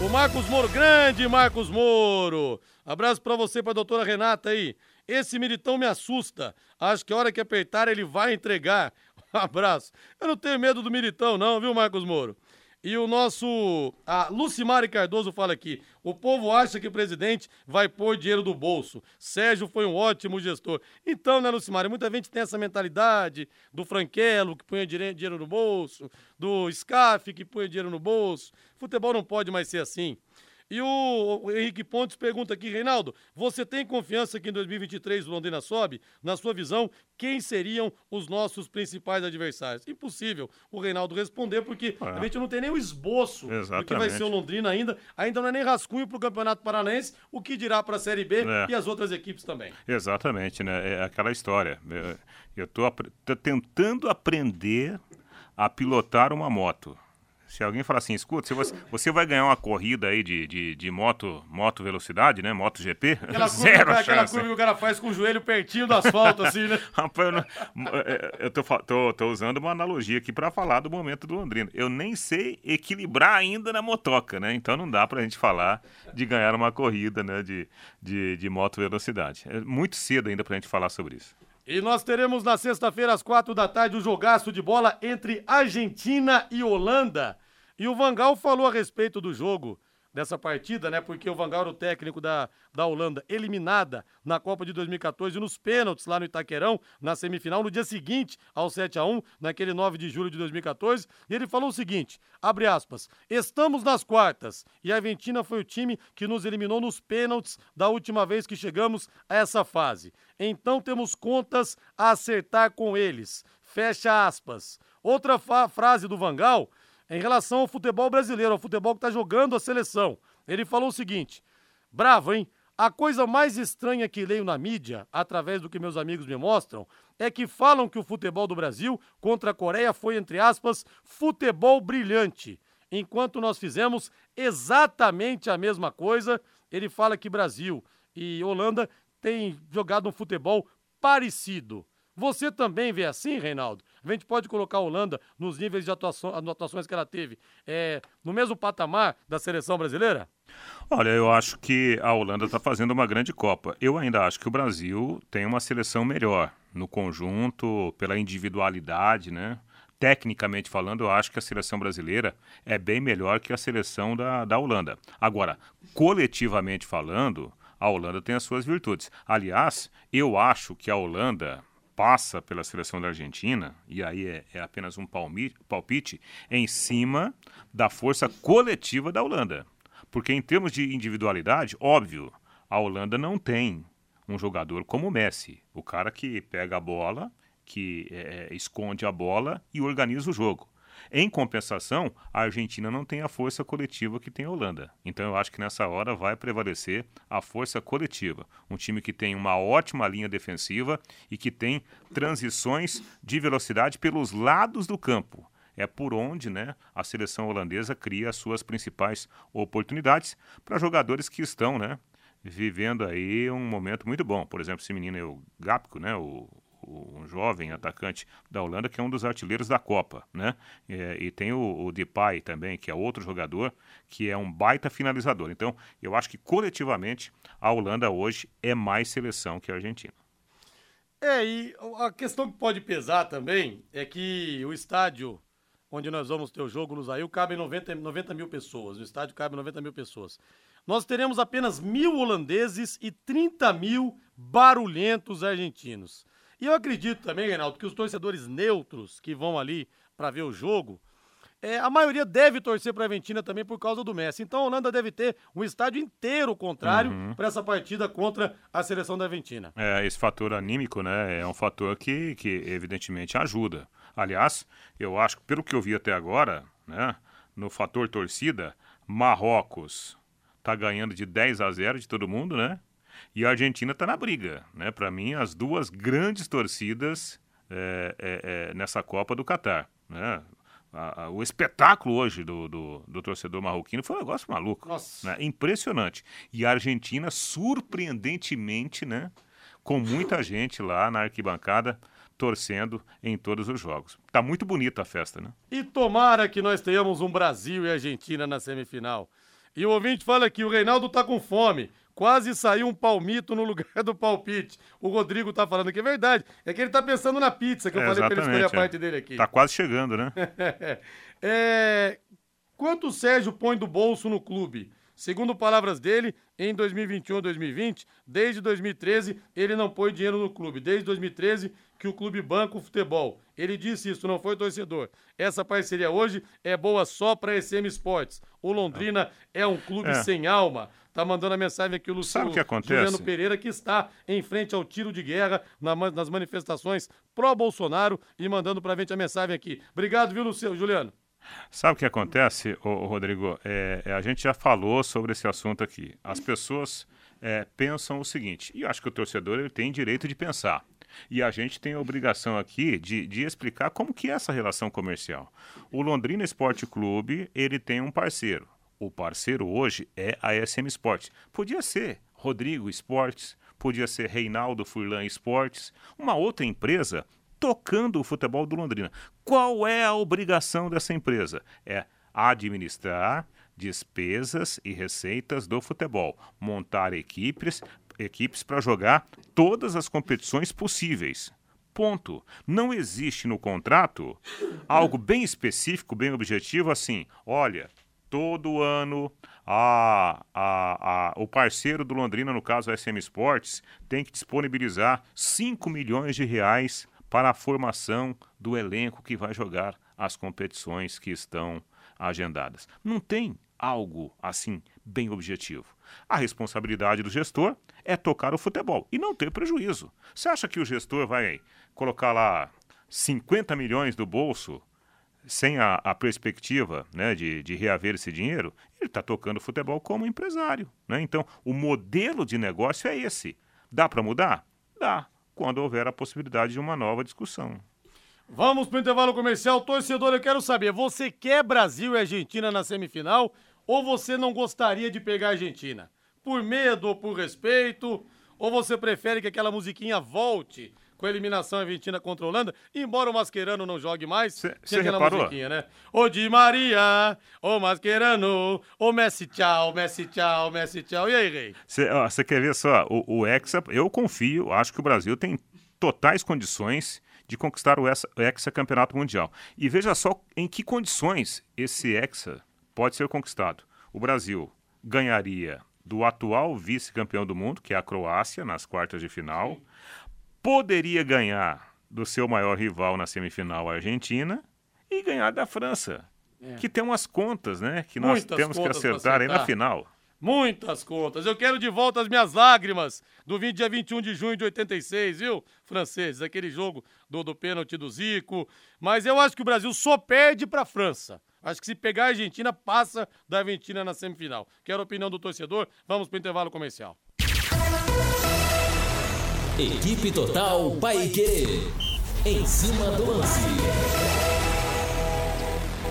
O Marcos Moro, grande Marcos Moro. Abraço para você, para a doutora Renata aí. Esse militão me assusta. Acho que a hora que apertar ele vai entregar. Abraço. Eu não tenho medo do militão, não, viu, Marcos Moro? E o nosso. A Lucimari Cardoso fala aqui: o povo acha que o presidente vai pôr dinheiro do bolso. Sérgio foi um ótimo gestor. Então, né, Lucimari? Muita gente tem essa mentalidade do Franquelo, que põe dinheiro no bolso, do Scaf, que põe dinheiro no bolso. Futebol não pode mais ser assim. E o, Henrique Pontes pergunta aqui, Reinaldo, você tem confiança que em 2023 o Londrina sobe? Na sua visão, quem seriam os nossos principais adversários? Impossível o Reinaldo responder, porque é. a gente não tem nem o esboço Exatamente. do que vai ser o Londrina ainda. Ainda não é nem rascunho para o Campeonato Paranaense, o que dirá para a Série B é. e as outras equipes também. Exatamente, né? É aquela história. Eu estou tentando aprender a pilotar uma moto. Se alguém falar assim, escuta, você, você vai ganhar uma corrida aí de, de, de moto, moto velocidade, né? Moto GP, aquela zero curva, chance. Aquela curva que o cara faz com o joelho pertinho do asfalto, assim, né? Rapaz, eu, não, eu tô, tô, tô, usando uma analogia aqui para falar do momento do Londrina. Eu nem sei equilibrar ainda na motoca, né? Então não dá pra gente falar de ganhar uma corrida, né? De, de, de moto velocidade. É muito cedo ainda pra gente falar sobre isso. E nós teremos na sexta-feira, às quatro da tarde, o um jogaço de bola entre Argentina e Holanda. E o Vangal falou a respeito do jogo dessa partida, né? Porque o Vangal o técnico da, da Holanda, eliminada na Copa de 2014 nos pênaltis lá no Itaquerão, na semifinal, no dia seguinte ao 7 a 1 naquele 9 de julho de 2014. E ele falou o seguinte: abre aspas, estamos nas quartas e a Argentina foi o time que nos eliminou nos pênaltis da última vez que chegamos a essa fase. Então temos contas a acertar com eles. Fecha aspas. Outra frase do Vangal em relação ao futebol brasileiro, ao futebol que está jogando a seleção. Ele falou o seguinte: bravo, hein? A coisa mais estranha que leio na mídia, através do que meus amigos me mostram, é que falam que o futebol do Brasil contra a Coreia foi, entre aspas, futebol brilhante. Enquanto nós fizemos exatamente a mesma coisa, ele fala que Brasil e Holanda têm jogado um futebol parecido. Você também vê assim, Reinaldo? A gente pode colocar a Holanda nos níveis de atuação, atuações que ela teve é, no mesmo patamar da seleção brasileira? Olha, eu acho que a Holanda está fazendo uma grande Copa. Eu ainda acho que o Brasil tem uma seleção melhor no conjunto, pela individualidade, né? Tecnicamente falando, eu acho que a seleção brasileira é bem melhor que a seleção da, da Holanda. Agora, coletivamente falando, a Holanda tem as suas virtudes. Aliás, eu acho que a Holanda passa pela seleção da Argentina, e aí é, é apenas um palpite, em cima da força coletiva da Holanda. Porque em termos de individualidade, óbvio, a Holanda não tem um jogador como o Messi, o cara que pega a bola, que é, esconde a bola e organiza o jogo. Em compensação, a Argentina não tem a força coletiva que tem a Holanda. Então eu acho que nessa hora vai prevalecer a força coletiva. Um time que tem uma ótima linha defensiva e que tem transições de velocidade pelos lados do campo. É por onde né, a seleção holandesa cria as suas principais oportunidades para jogadores que estão né, vivendo aí um momento muito bom. Por exemplo, esse menino aí, o Gapco, né, o, um jovem atacante da Holanda que é um dos artilheiros da Copa, né? É, e tem o, o Depay também, que é outro jogador que é um baita finalizador. Então, eu acho que coletivamente a Holanda hoje é mais seleção que a Argentina. É, e a questão que pode pesar também é que o estádio onde nós vamos ter o jogo no Zail cabe 90, 90 mil pessoas. O estádio cabe 90 mil pessoas. Nós teremos apenas mil holandeses e 30 mil barulhentos argentinos. E eu acredito também, Reinaldo, que os torcedores neutros que vão ali para ver o jogo, é, a maioria deve torcer para a Argentina também por causa do Messi. Então a Holanda deve ter um estádio inteiro contrário uhum. para essa partida contra a seleção da Argentina. É, esse fator anímico, né, é um fator que, que evidentemente ajuda. Aliás, eu acho que pelo que eu vi até agora, né, no fator torcida, Marrocos tá ganhando de 10 a 0 de todo mundo, né? E a Argentina está na briga, né? Para mim, as duas grandes torcidas é, é, é, nessa Copa do Catar, né? A, a, o espetáculo hoje do, do, do, torcedor marroquino foi um negócio maluco. Né? Impressionante. E a Argentina, surpreendentemente, né? Com muita gente lá na arquibancada torcendo em todos os jogos. Tá muito bonita a festa, né? E tomara que nós tenhamos um Brasil e Argentina na semifinal. E o ouvinte fala que o Reinaldo tá com fome. Quase saiu um palmito no lugar do palpite. O Rodrigo tá falando que é verdade. É que ele tá pensando na pizza, que eu é, falei pra ele escolher a parte dele aqui. Tá quase chegando, né? é... Quanto o Sérgio põe do bolso no clube? Segundo palavras dele, em 2021 2020, desde 2013, ele não põe dinheiro no clube. Desde 2013, que o clube banca o futebol. Ele disse isso, não foi torcedor. Essa parceria hoje é boa só para SM Esportes. O Londrina é um clube É. sem alma. Tá mandando a mensagem aqui o Luciano Sabe o que acontece? Juliano Pereira, que está em frente ao tiro de guerra na nas manifestações pró-Bolsonaro e mandando pra gente a mensagem aqui. Obrigado, viu, Luciano, Juliano? Sabe o que acontece, ô, ô, Rodrigo? É, é, a gente já falou sobre esse assunto aqui. As pessoas é, pensam o seguinte, e eu acho que o torcedor ele tem direito de pensar. E a gente tem a obrigação aqui de, de explicar como que é essa relação comercial. O Londrina Esporte Clube, ele tem um parceiro. O parceiro hoje é a SM Esportes. Podia ser Rodrigo Esportes, podia ser Reinaldo Furlan Esportes, uma outra empresa tocando o futebol do Londrina. Qual é a obrigação dessa empresa? É administrar despesas e receitas do futebol, montar equipes, equipes para jogar todas as competições possíveis. Ponto. Não existe no contrato algo bem específico, bem objetivo assim. Olha, todo ano a, a, a, o parceiro do Londrina, no caso a SM Sports, tem que disponibilizar 5 milhões de reais para a formação do elenco que vai jogar as competições que estão agendadas. Não tem algo assim bem objetivo. A responsabilidade do gestor é tocar o futebol e não ter prejuízo. Você acha que o gestor vai colocar lá 50 milhões do bolso sem a, a perspectiva né, de, de reaver esse dinheiro? Ele está tocando o futebol como empresário. Né? Então, o modelo de negócio é esse. Dá para mudar? Dá, quando houver a possibilidade de uma nova discussão. Vamos pro intervalo comercial. Torcedor, eu quero saber, você quer Brasil e Argentina na semifinal ou você não gostaria de pegar a Argentina? Por medo ou por respeito? Ou você prefere que aquela musiquinha volte com a eliminação argentina contra a Holanda, embora o Mascherano não jogue mais, Cê- tinha aquela reparou? musiquinha, né? Ô Di Maria, ô Mascherano, ô Messi tchau, Messi tchau, Messi tchau. E aí, Rei? Você quer ver só, o, o Hexa, eu confio, acho que o Brasil tem totais condições de conquistar o Hexa, Campeonato Mundial. E veja só em que condições esse Hexa pode ser conquistado. O Brasil ganharia do atual vice-campeão do mundo, que é a Croácia, nas quartas de final. Poderia ganhar do seu maior rival na semifinal, a Argentina, e ganhar da França. Que tem umas contas, né? Que nós Muitas temos que pra acertar aí na acertar. final. Muitas contas. Eu quero de volta as minhas lágrimas do 20, dia 21 de junho de 86, viu, franceses? Aquele jogo do, do pênalti do Zico. Mas eu acho que o Brasil só perde pra França. Acho que se pegar a Argentina, passa da Argentina na semifinal. Quero a opinião do torcedor. Vamos pro intervalo comercial. Equipe Total Paique. Em cima do lance.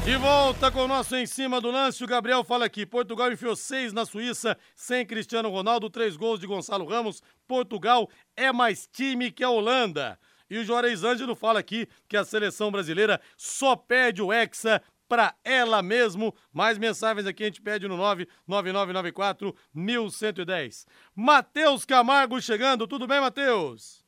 De volta com o nosso Em Cima do Lance, o Gabriel fala aqui, Portugal enfiou seis na Suíça, sem Cristiano Ronaldo, três gols de Gonçalo Ramos, Portugal é mais time que a Holanda. E o Juarez Ângelo fala aqui que a seleção brasileira só pede o Hexa pra ela mesmo. Mais mensagens aqui a gente pede no 99994 1110. Matheus Camargo chegando, tudo bem, Matheus?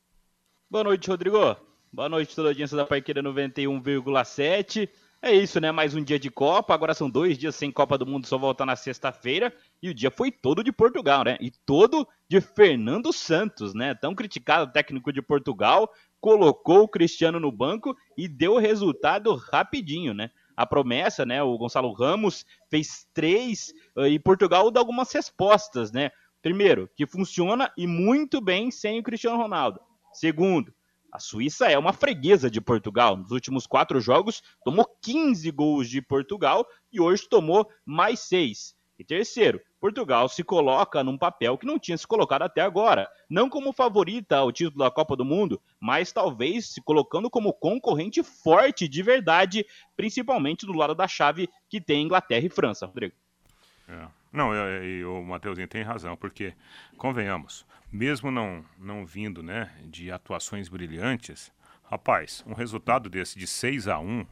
Boa noite, Rodrigo. Boa noite, toda a audiência da Paiqueira 91,7. É isso, né? Mais um dia de Copa. Agora são dois dias sem Copa do Mundo, só voltar na sexta-feira. E o dia foi todo de Portugal, né? E todo de Fernando Santos, né? Tão criticado técnico de Portugal, colocou o Cristiano no banco e deu resultado rapidinho, né? A promessa, né? O Gonçalo Ramos fez três eh, e Portugal dá algumas respostas, né? Primeiro, que funciona e muito bem sem o Cristiano Ronaldo. Segundo, a Suíça é uma freguesa de Portugal. Nos últimos quatro jogos, tomou 15 gols de Portugal e hoje tomou mais seis. E terceiro, Portugal se coloca num papel que não tinha se colocado até agora. Não como favorita ao título da Copa do Mundo, mas talvez se colocando como concorrente forte de verdade, principalmente do lado da chave que tem Inglaterra e França, Rodrigo. É. Não, eu- eu- o Mateuzinho tem razão, porque, convenhamos, mesmo não, não vindo né, de atuações brilhantes, rapaz, um resultado desse de 6 a 1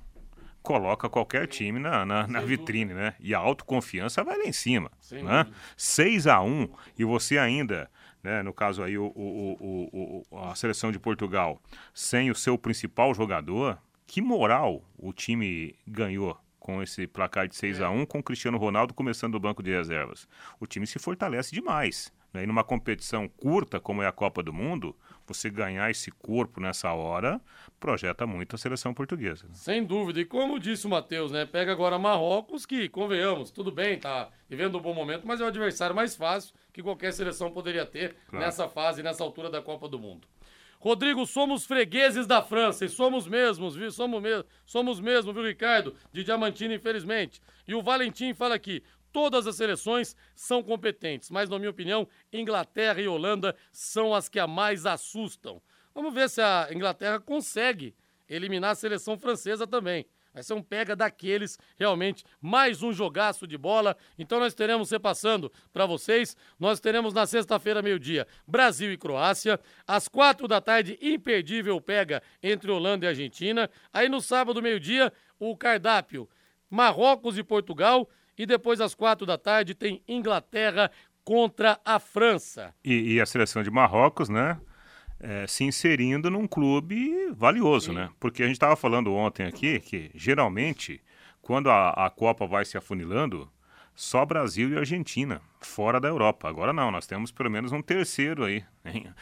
coloca qualquer time na, na, na vitrine, né? E a autoconfiança vai lá em cima. Né? dúvida. 6 a 1 e você ainda, né, no caso aí, o, o- o- o- a seleção de Portugal, sem o seu principal jogador, que moral o time ganhou com esse placar de 6 a 1 com o Cristiano Ronaldo começando do banco de reservas. O time se fortalece demais. Né? E numa competição curta como é a Copa do Mundo, você ganhar esse corpo nessa hora, projeta muito a seleção portuguesa. Sem dúvida. E como disse o Matheus, né? Pega agora Marrocos, que, convenhamos, tudo bem, tá vivendo um bom momento, mas é o adversário mais fácil que qualquer seleção poderia ter claro. nessa fase, nessa altura da Copa do Mundo. Rodrigo, somos fregueses da França e somos mesmos, viu? Somos mesmo, somos mesmo, viu, Ricardo? De Diamantino, infelizmente. E o Valentim fala aqui: todas as seleções são competentes, mas, na minha opinião, Inglaterra e Holanda são as que a mais assustam. Vamos ver se a Inglaterra consegue eliminar a seleção francesa também. Vai ser um pega daqueles, realmente, mais um jogaço de bola. Então nós teremos repassando para vocês. Nós teremos na sexta-feira, meio-dia, Brasil e Croácia. Às quatro da tarde, imperdível pega entre Holanda e Argentina. Aí no sábado, meio-dia, o cardápio Marrocos e Portugal. E depois, às quatro da tarde, tem Inglaterra contra a França. E, e a seleção de Marrocos, né? É, se inserindo num clube valioso, Sim. né? Porque a gente estava falando ontem aqui que geralmente quando a, a Copa vai se afunilando, só Brasil e Argentina, fora da Europa. Agora não, nós temos pelo menos um terceiro aí.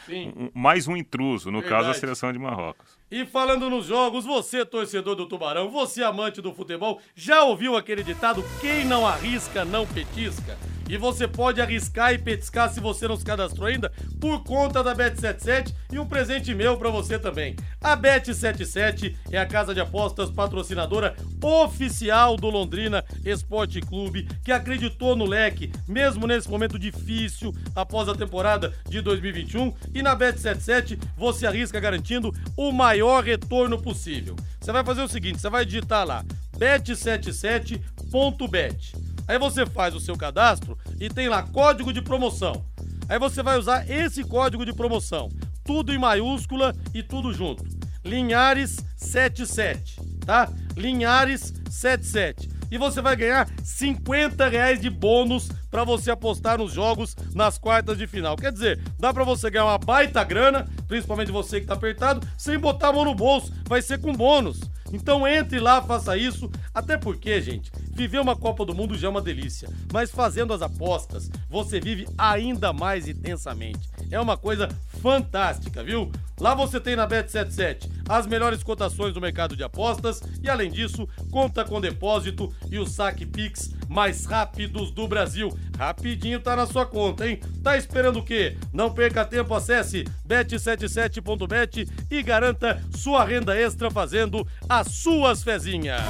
Um, mais um intruso, no Verdade. caso a seleção de Marrocos. E falando nos jogos, você, torcedor do Tubarão, você, amante do futebol, já ouviu aquele ditado: quem não arrisca, não petisca? E você pode arriscar e petiscar se você não se cadastrou ainda por conta da Bet77 e um presente meu para você também. A Bet77 é a casa de apostas patrocinadora oficial do Londrina Esporte Clube, que acreditou no leque, mesmo nesse momento difícil após a temporada de 2021. E na Bet77 você arrisca garantindo o maior retorno possível. Você vai fazer o seguinte: você vai digitar lá bet77.bet. Aí você faz o seu cadastro e tem lá código de promoção. Aí você vai usar esse código de promoção, tudo em maiúscula e tudo junto. Linhares 77, tá? Linhares 77 e você vai ganhar 50 reais de bônus para você apostar nos jogos nas quartas de final. Quer dizer, dá para você ganhar uma baita grana, principalmente você que tá apertado, sem botar a mão no bolso, vai ser com bônus. Então entre lá, faça isso, até porque, gente, viver uma Copa do Mundo já é uma delícia, mas fazendo as apostas, você vive ainda mais intensamente. É uma coisa fantástica, viu? Lá você tem na Bet77 as melhores cotações do mercado de apostas e, além disso, conta com depósito e o saque Pix mais rápidos do Brasil. Rapidinho tá na sua conta, hein? Tá esperando o quê? Não perca tempo, acesse bet77.bet e garanta sua renda extra fazendo as suas fezinhas.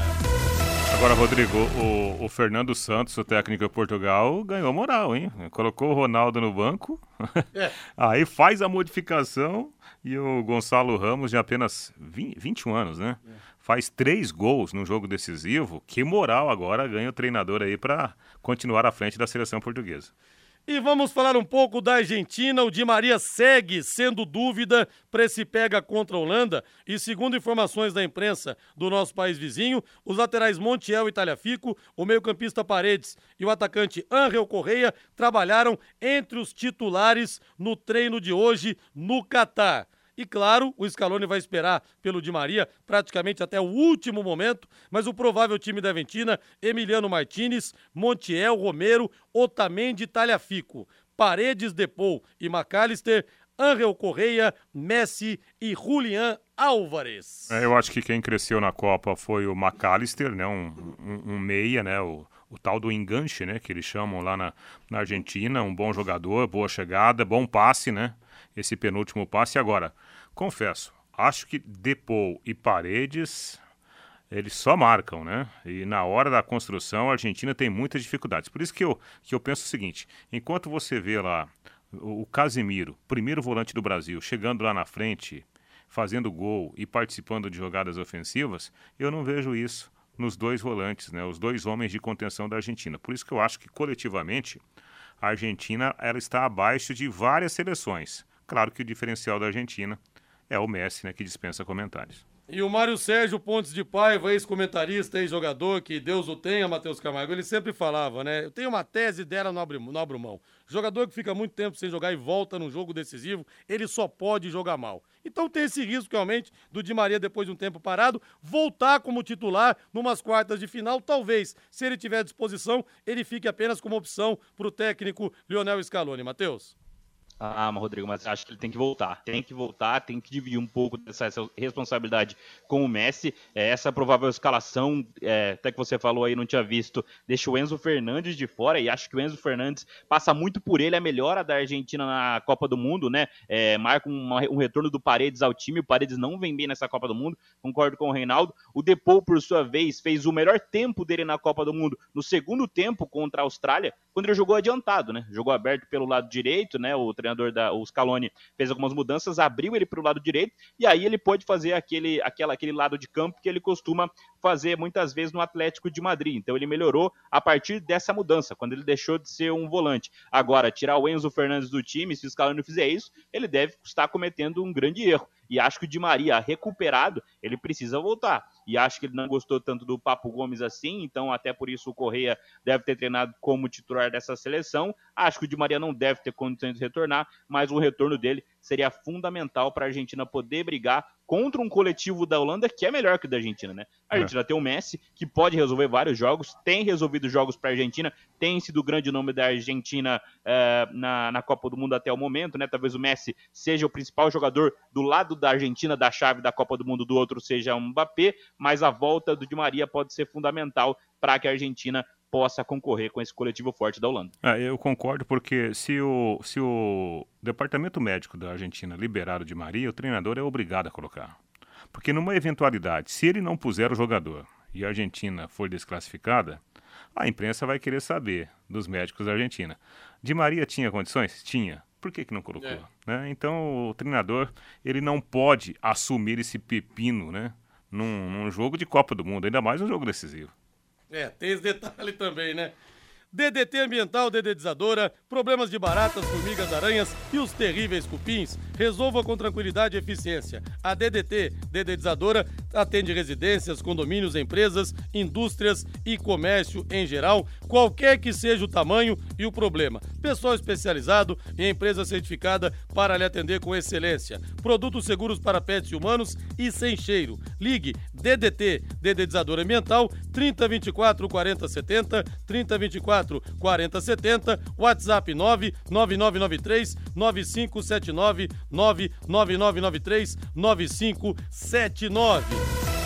Agora, Rodrigo, o, o, Fernando Santos, o técnico de Portugal, ganhou moral, hein? Colocou o Ronaldo no banco, é. aí faz a modificação e o Gonçalo Ramos, de apenas 20, 21 anos, né? É. Faz três gols no jogo decisivo. Que moral agora ganha o treinador aí para continuar à frente da seleção portuguesa. E vamos falar um pouco da Argentina. O Di Maria segue sendo dúvida para esse pega contra a Holanda. E segundo informações da imprensa do nosso país vizinho, os laterais Montiel e Talhafico, o meio-campista Paredes e o atacante Angel Correia trabalharam entre os titulares no treino de hoje no Catar. E claro, o Scaloni vai esperar pelo Di Maria praticamente até o último momento, mas o provável time da Aventina, Emiliano Martinez, Montiel, Romero, Otamendi, Talhafico, Paredes, Depou e McAllister, Angel Correia, Messi e Julian Álvares. É, eu acho que quem cresceu na Copa foi o McAllister, né? Um, um, um meia, né? O, o, tal do enganche, né? Que eles chamam lá na, na Argentina. Um bom jogador, boa chegada, bom passe, né? Esse penúltimo passe. Agora, confesso, acho que Depou e Paredes eles só marcam, né? E na hora da construção a Argentina tem muitas dificuldades. Por isso que eu, que eu penso o seguinte: enquanto você vê lá o Casemiro, primeiro volante do Brasil, chegando lá na frente, fazendo gol e participando de jogadas ofensivas, eu não vejo isso nos dois volantes, né? Os dois homens de contenção da Argentina. Por isso que eu acho que coletivamente a Argentina ela está abaixo de várias seleções. Claro que o diferencial da Argentina é o Messi, né, que dispensa comentários. E o Mário Sérgio Pontes de Paiva, ex-comentarista, ex-jogador, que Deus o tenha, Matheus Camargo, ele sempre falava, né? Eu tenho uma tese dela no abro, abro mão. Jogador que fica muito tempo sem jogar e volta num jogo decisivo, ele só pode jogar mal. Então tem esse risco, realmente, do Di Maria, depois de um tempo parado, voltar como titular numas quartas de final. Talvez, se ele tiver disposição, ele fique apenas como opção para o técnico Lionel Scaloni. Matheus? Ah, mas Rodrigo, mas acho que ele tem que voltar. Tem que voltar, tem que dividir um pouco dessa responsabilidade com o Messi. É, essa provável escalação, é, até que você falou aí, não tinha visto, deixa o Enzo Fernandes de fora e acho que o Enzo Fernandes passa muito por ele a melhora da Argentina na Copa do Mundo, né? É, marca um, retorno do Paredes ao time. O Paredes não vem bem nessa Copa do Mundo, concordo com o Reinaldo. O Depou, por sua vez, fez o melhor tempo dele na Copa do Mundo no segundo tempo contra a Austrália, quando ele jogou adiantado, né? Jogou aberto pelo lado direito, né? O treinador da o Scaloni fez algumas mudanças, abriu ele para o lado direito e aí ele pôde fazer aquele, aquela, aquele lado de campo que ele costuma fazer muitas vezes no Atlético de Madrid. Então ele melhorou a partir dessa mudança, quando ele deixou de ser um volante. Agora, tirar o Enzo Fernandes do time, se o Scaloni fizer isso, ele deve estar cometendo um grande erro. E acho que o Di Maria, recuperado, ele precisa voltar. E acho que ele não gostou tanto do Papo Gomes assim, então até por isso o Correia deve ter treinado como titular dessa seleção. Acho que o Di Maria não deve ter condições de retornar, mas o retorno dele seria fundamental para a Argentina poder brigar contra um coletivo da Holanda que é melhor que o da Argentina, né? A é. Argentina é. tem o Messi, que pode resolver vários jogos, tem resolvido jogos para a Argentina, tem sido o grande nome da Argentina é, na, na Copa do Mundo até o momento, né? Talvez o Messi seja o principal jogador do lado da Argentina da chave da Copa do Mundo, do outro seja o Mbappé, mas a volta do Di Maria pode ser fundamental para que a Argentina possa concorrer com esse coletivo forte da Holanda. É, eu concordo, porque se o, se o departamento médico da Argentina liberar o Di Maria, o treinador é obrigado a colocar. Porque numa eventualidade, se ele não puser o jogador e a Argentina for desclassificada, a imprensa vai querer saber dos médicos da Argentina. Di Maria tinha condições? Tinha. Por que, que não colocou? É. Né? Então o treinador ele não pode assumir esse pepino né? num, num jogo de Copa do Mundo, ainda mais um jogo decisivo. É, tem esse detalhe também, né? DDT Ambiental Dedetizadora, problemas de baratas, formigas, aranhas e os terríveis cupins, resolva com tranquilidade e eficiência. A DDT Dedetizadora atende residências, condomínios, empresas, indústrias e comércio em geral, qualquer que seja o tamanho e o problema. Pessoal especializado e empresa certificada para lhe atender com excelência. Produtos seguros para pets e humanos e sem cheiro. Ligue DDT Dedetizadora Ambiental 3024 4070 3024 4070, WhatsApp 99993 9579 99993 9579.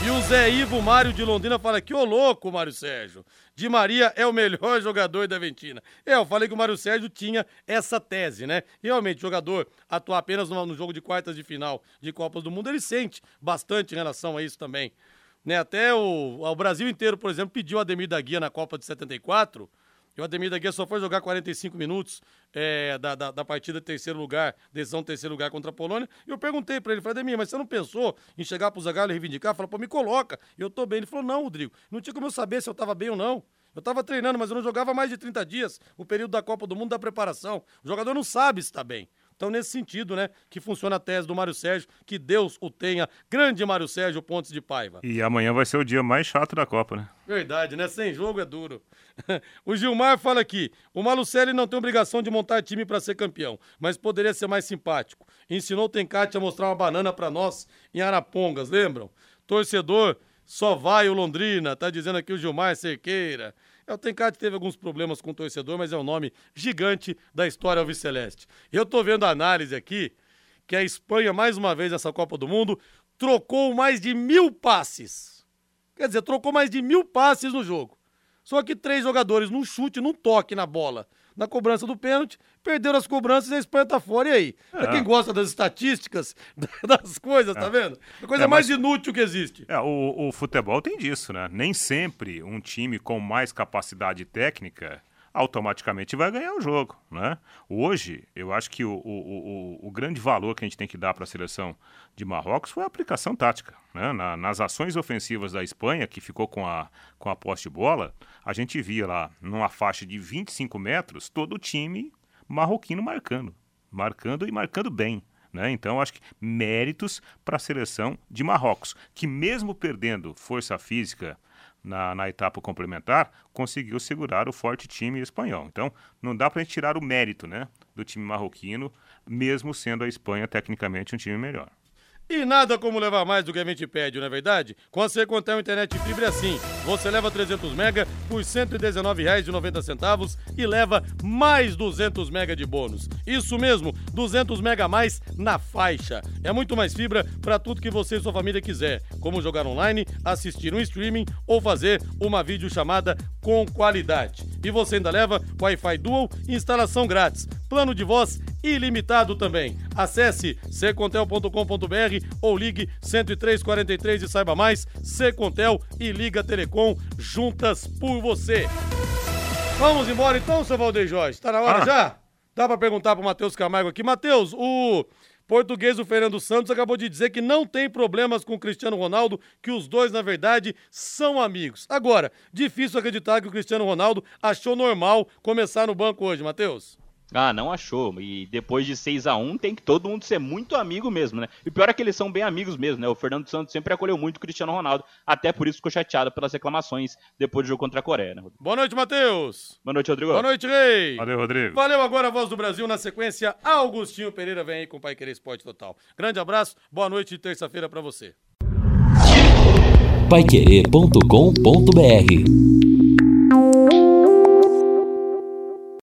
E o Zé Ivo Mário de Londrina fala que ô louco, Mário Sérgio. Di Maria é o melhor jogador da Aventina. É, eu falei que o Mário Sérgio tinha essa tese, né? Realmente, jogador atuar apenas no, no jogo de quartas de final de Copas do Mundo, ele sente bastante em relação a isso também. Né? Até o, o Brasil inteiro, por exemplo, pediu a Ademir da Guia na Copa de 74 e o Ademir da Guia só foi jogar 45 minutos é, da, da, da, partida terceiro lugar, decisão de terceiro lugar contra a Polônia. E eu perguntei para ele, falei, Ademir, mas você não pensou em chegar pro Zagallo e reivindicar? Falou, pô, me coloca, eu tô bem. Ele falou, não, Rodrigo, não tinha como eu saber se eu tava bem ou não. Eu tava treinando, mas eu não jogava mais de 30 dias, o período da Copa do Mundo da preparação. O jogador não sabe se tá bem. Então, nesse sentido, né, que funciona a tese do Mário Sérgio, que Deus o tenha. Grande Mário Sérgio Pontes de Paiva. E amanhã vai ser o dia mais chato da Copa, né? Verdade, né? Sem jogo é duro. o Gilmar fala aqui: o Malucelli não tem obrigação de montar time para ser campeão, mas poderia ser mais simpático. Ensinou o Tencate a mostrar uma banana para nós em Arapongas, lembram? Torcedor, só vai o Londrina, tá dizendo aqui o Gilmar Cerqueira. É, o Tencate teve alguns problemas com o torcedor, mas é um nome gigante da história alviceleste. Eu tô vendo a análise aqui que a Espanha, mais uma vez nessa Copa do Mundo, trocou mais de mil passes. Quer dizer, trocou mais de mil passes no jogo. Só que três jogadores num chute, num toque na bola, na cobrança do pênalti, perderam as cobranças e a Espanha tá fora. E aí? É. Pra quem gosta das estatísticas, das coisas, tá é. tá vendo? A coisa é, mais inútil que existe. É, o, o futebol tem disso, né? Nem sempre um time com mais capacidade técnica automaticamente vai ganhar o jogo. Né? Hoje, eu acho que o, o, o, o grande valor que a gente tem que dar para a seleção de Marrocos foi a aplicação tática. Né? Na, nas ações ofensivas da Espanha, que ficou com a, com a posse de bola, a gente via lá, numa faixa de 25 metros, todo o time marroquino marcando. Marcando e marcando bem. Né? Então, acho que méritos para a seleção de Marrocos, que mesmo perdendo força física na, na etapa complementar, conseguiu segurar o forte time espanhol. Então, não dá para tirar o mérito né, do time marroquino, mesmo sendo a Espanha tecnicamente um time melhor. E nada como levar mais do que a gente pede, não é verdade? Com a Secontel Internet Fibra é assim. Você leva 300 mega por R$ 119,90 e leva mais 200 mega de bônus. Isso mesmo, 200 mega a mais na faixa. É muito mais fibra para tudo que você e sua família quiser, como jogar online, assistir um streaming ou fazer uma videochamada com qualidade. E você ainda leva Wi-Fi Dual instalação grátis. Plano de voz ilimitado também. Acesse secontel.com.br ou ligue 10343 e saiba mais. Secontel e Liga Telecom juntas por você. Vamos embora então, seu Valdeir Jorge. Tá na hora Ah. já? Dá pra perguntar pro Matheus Camargo aqui. Matheus, o português, o Fernando Santos, acabou de dizer que não tem problemas com o Cristiano Ronaldo, que os dois, na verdade, são amigos. Agora, difícil acreditar que o Cristiano Ronaldo achou normal começar no banco hoje, Matheus. Ah, não achou. E depois de 6 a 1 tem que todo mundo ser muito amigo mesmo, né? E pior é que eles são bem amigos mesmo, né? O Fernando Santos sempre acolheu muito o Cristiano Ronaldo. Até por isso ficou chateado pelas reclamações depois do jogo contra a Coreia, né? Boa noite, Matheus. Boa noite, Rodrigo. Boa noite, Rei. Valeu, Rodrigo. Valeu agora a voz do Brasil na sequência. Augustinho Pereira vem aí com o Pai Querer Esporte Total. Grande abraço, boa noite de terça-feira pra você. Paiquerê.com.br